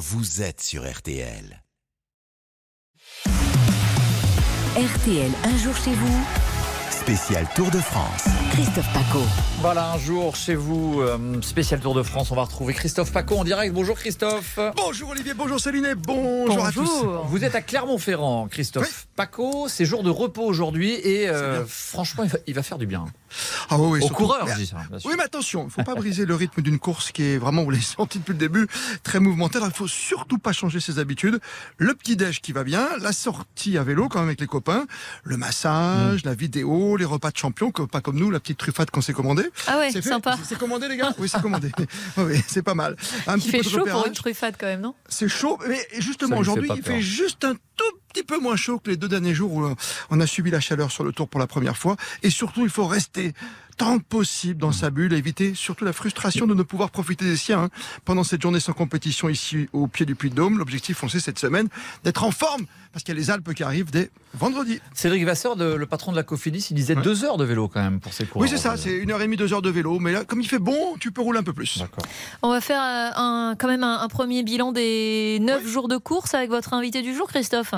vous êtes sur RTL. RTL, un jour chez vous, Spécial Tour de France. Christophe Paco. Voilà, un jour chez vous, euh, spécial Tour de France, on va retrouver Christophe Paco en direct. Bonjour Christophe. Bonjour Olivier, bonjour Céline et bonjour, à tous. Vous êtes à Clermont-Ferrand, Christophe Paco. C'est jour de repos aujourd'hui et euh, franchement, il va, il va faire du bien. Ah oui, oui, Au coureur, mais- je dis ça. bien sûr. Oui, mais attention, il ne faut pas briser le rythme d'une course qui est vraiment, vous l'avez senti depuis le début, très mouvementée. Alors, il faut surtout pas changer ses habitudes. Le petit-déj qui va bien, la sortie à vélo quand même avec les copains, le Mm. massage, la vidéo, les repas de champion, que- pas comme nous, la petite truffade qu'on s'est commandée. Ah ouais, C'est sympa. C'est- commandé, les gars Oui, c'est commandé. Oui, oui, c'est pas mal. Un Il petit fait peu de chaud pour une truffade quand même, non? C'est chaud, mais justement aujourd'hui, il fait juste un tout petit peu moins chaud que les deux derniers jours où euh, on a subi la chaleur sur le tour pour la première fois. Et surtout, il faut rester tant que possible dans sa bulle, éviter surtout la frustration de ne pouvoir profiter des siens hein, pendant cette journée sans compétition ici au pied du Puy-de-Dôme. L'objectif, on sait, cette semaine, d'être en forme parce qu'il y a les Alpes qui arrivent dès vendredi. Cédric Vasseur, de- le patron de la Cofidis, il disait Ouais. deux heures de vélo quand même pour ses cours. Oui, c'est ça, c'est une heure et demie, deux heures de vélo. Mais là, comme il fait bon, tu peux rouler un peu plus. D'accord. On va faire euh, un, quand même un, un premier bilan des 9 jours de course avec votre invité du jour, Christophe.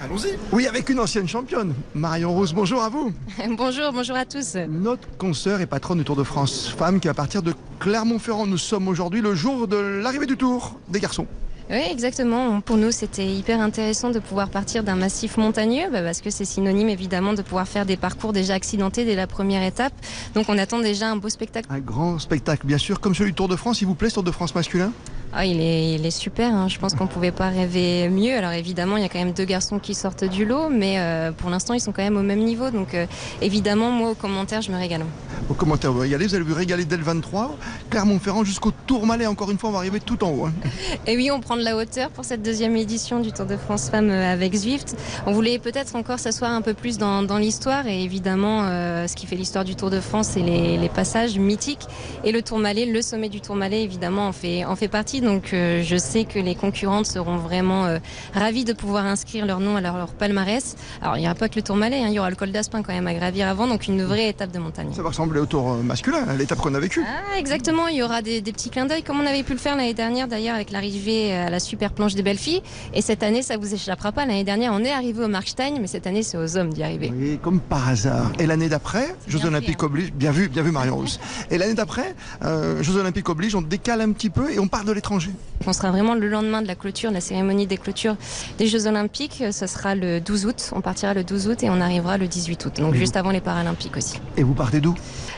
Allons-y. Oui, avec une ancienne championne, Marion Rose. Bonjour à vous. Bonjour, bonjour à tous. Notre consoeur et patronne du Tour de France, femme qui va partir de Clermont-Ferrand. Nous sommes aujourd'hui le jour de l'arrivée du Tour des garçons. Oui, exactement. Pour nous, c'était hyper intéressant de pouvoir partir d'un massif montagneux, bah, parce que c'est synonyme évidemment de pouvoir faire des parcours déjà accidentés dès la première étape. Donc on attend déjà un beau spectacle. Un grand spectacle, bien sûr, comme celui du Tour de France. Il vous plaît, ce Tour de France masculin Ah, il, est, il est super, hein. je pense qu'on pouvait pas rêver mieux. Alors évidemment, il y a quand même deux garçons qui sortent du lot, mais euh, pour l'instant, ils sont quand même au même niveau. Donc euh, évidemment, moi, aux commentaires, je me régale. Au commentaire, vous régalez, vous allez vous régaler dès le 23. Clermont-Ferrand jusqu'au Tourmalet, encore une fois, on va arriver tout en haut. hein. Et oui, on prend de la hauteur pour cette deuxième édition du Tour de France Femmes euh, avec Zwift. On voulait peut-être encore s'asseoir un peu plus dans, dans l'histoire et évidemment, euh, ce qui fait l'histoire du Tour de France, c'est les, les passages mythiques. Et le Tourmalet, le sommet du Tourmalet, évidemment, en fait, en fait partie. Donc euh, je sais que les concurrentes seront vraiment euh, ravies de pouvoir inscrire leur nom à leur, leur palmarès. Alors il n'y aura pas que le Tourmalet, hein, il y aura le col d'Aspin quand même à gravir avant, donc une vraie étape de montagne. Ça va ressembler au Tour euh, masculin, à l'étape qu'on a vécue. Ah, exactement, il y aura des, des petits clins d'œil comme on avait pu le faire l'année dernière d'ailleurs avec l'arrivée à la super planche des belles filles. Et cette année, ça vous échappera pas. L'année dernière, on est arrivé au Markstein, mais cette année, c'est aux hommes d'y arriver. Oui, comme par hasard. Et l'année d'après, Jeux Olympiques hein. oblige, bien vu, bien vu Marion Rousse. Et l'année d'après, euh, Jeux Olympiques oblige, on décale un petit peu et on part de l'étranger. On sera vraiment le lendemain de la clôture, de la cérémonie des clôtures des Jeux Olympiques. Ce sera le 12 août. On partira le 12 août et on arrivera le 18 août. Donc juste avant les Paralympiques aussi. Et vous partez d'où?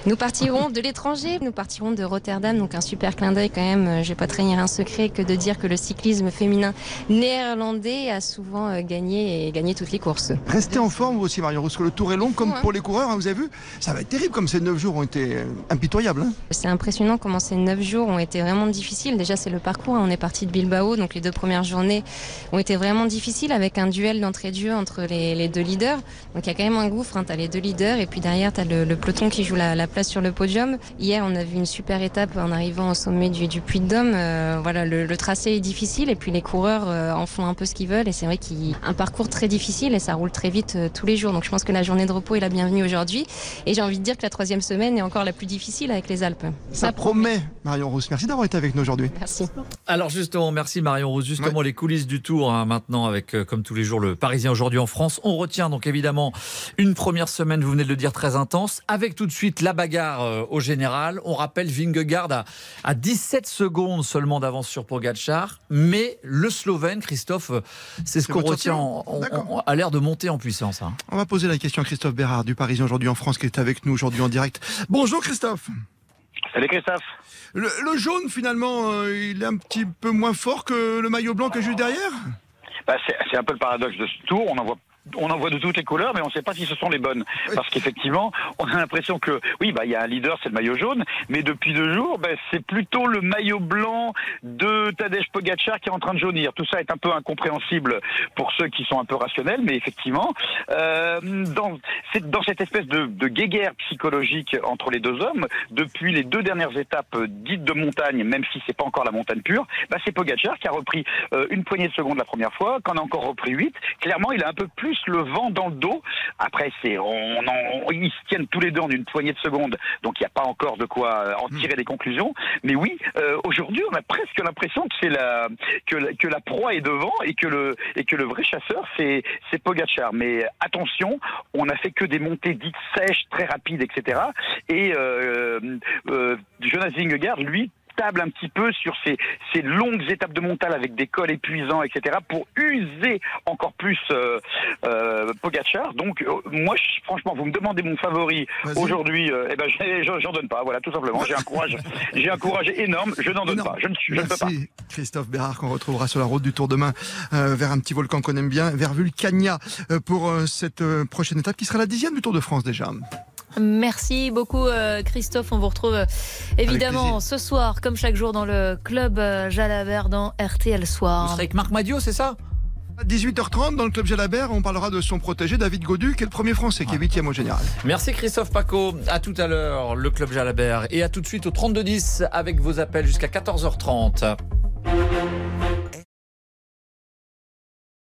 Nous partirons de l'étranger. Nous partirons de Rotterdam. Donc un super clin d'œil quand même. Je vais pas trahir un secret que de dire que le cyclisme féminin néerlandais a souvent euh, gagné et gagné toutes les courses. Restez en forme vous aussi Marion Rousse, que le tour est long comme Ouais. pour les coureurs, hein, vous avez vu Ça va être terrible comme ces 9 jours ont été euh, impitoyables. hein. C'est impressionnant comment ces neuf jours ont été vraiment difficiles. Déjà, c'est le parcours. hein. On est parti de Bilbao, donc les deux premières journées ont été vraiment difficiles avec un duel d'entrée de jeu entre les, les deux leaders. Donc il y a quand même un gouffre. Hein. Tu as les deux leaders et puis derrière, tu as le, le peloton qui joue la, la place sur le podium. Hier, on a vu une super étape en arrivant au sommet du, du Puy de Dôme. Euh, voilà, le, le tracé est difficile et puis les coureurs euh, en font un peu ce qu'ils veulent. Et c'est vrai qu'il y a un parcours très difficile et ça roule très vite euh, tous les jours. Donc je pense que la journée de repos est la bienvenue aujourd'hui. Et j'ai envie de dire que la troisième semaine est encore la plus difficile avec les Alpes. Ça promet Marion Rousse. Merci d'avoir été avec nous aujourd'hui. Merci. Alors justement, merci Marion Rose. Justement, les coulisses du Tour hein, maintenant avec, euh, comme tous les jours, le Parisien aujourd'hui en France. On retient donc évidemment une première semaine, vous venez de le dire, très intense, avec tout de suite la bagarre euh, au général. On rappelle Vingegaard à, à 17 secondes seulement d'avance sur Pogacar, mais le Slovène, Christophe, euh, c'est ce qu'on retient, on- a l'air de monter en puissance. hein. On va poser la question à Christophe Bérard du Parisien aujourd'hui en France qui est avec nous aujourd'hui en direct. Bonjour Christophe. Salut Christophe. Le, le jaune finalement, euh, il est un petit peu moins fort que le maillot blanc que juste derrière? Bah, c'est c'est un peu le paradoxe de ce tour. On en voit on en voit de toutes les couleurs, mais on ne sait pas si ce sont les bonnes. Parce qu'effectivement, on a l'impression que, oui, bah, il y a un leader, c'est le maillot jaune, mais depuis deux jours, bah, c'est plutôt le maillot blanc de Tadej Pogacar qui est en train de jaunir. Tout ça est un peu incompréhensible pour ceux qui sont un peu rationnels, mais effectivement, euh, dans, c'est dans cette espèce de, de guéguerre psychologique entre les deux hommes, depuis les deux dernières étapes dites de montagne, même si c'est pas encore la montagne pure, bah, c'est Pogacar qui a repris euh, une poignée de secondes la première fois, qu'en a encore repris huit. Clairement, il a un peu plus plus le vent dans le dos. Après, c'est on, en- ils se tiennent tous les deux en une poignée de secondes, donc il n'y a pas encore de quoi euh, en tirer des conclusions. Mais oui, euh, aujourd'hui, on a presque l'impression que c'est la que, la- que la proie est devant et que le et que le vrai chasseur c'est c'est Pogacar. Mais attention, on n'a fait que des montées dites sèches, très rapides, etc. Et euh, euh, Jonas Vingegaard, lui table un petit peu sur ces, ces longues étapes de montagne avec des cols épuisants, etc., pour user encore plus euh, euh, Pogacar. Donc, euh, moi, je- franchement, vous me demandez mon favori aujourd'hui, euh, eh ben, j'en donne pas. Voilà, tout simplement. J'ai un courage, j'ai un courage énorme. Je n'en donne pas. Je ne, suis- je ne peux pas. Merci Christophe Bérard qu'on retrouvera sur la route du Tour demain euh, vers un petit volcan qu'on aime bien, vers Vulcania euh, pour cette prochaine étape qui sera la dixième du Tour de France déjà. Merci beaucoup euh, Christophe. On vous retrouve euh, évidemment ce soir, comme chaque jour, dans le club euh, Jalabert dans RTL Vous Soir. serez avec Marc Madio, c'est ça? À 18h30 dans le club Jalabert, on parlera de son protégé David Godu qui est le premier français qui est huitième au général. Merci Christophe Paco. À tout à l'heure, le Club Jalabert. Et à tout de suite au 3210 avec vos appels jusqu'à 14h30.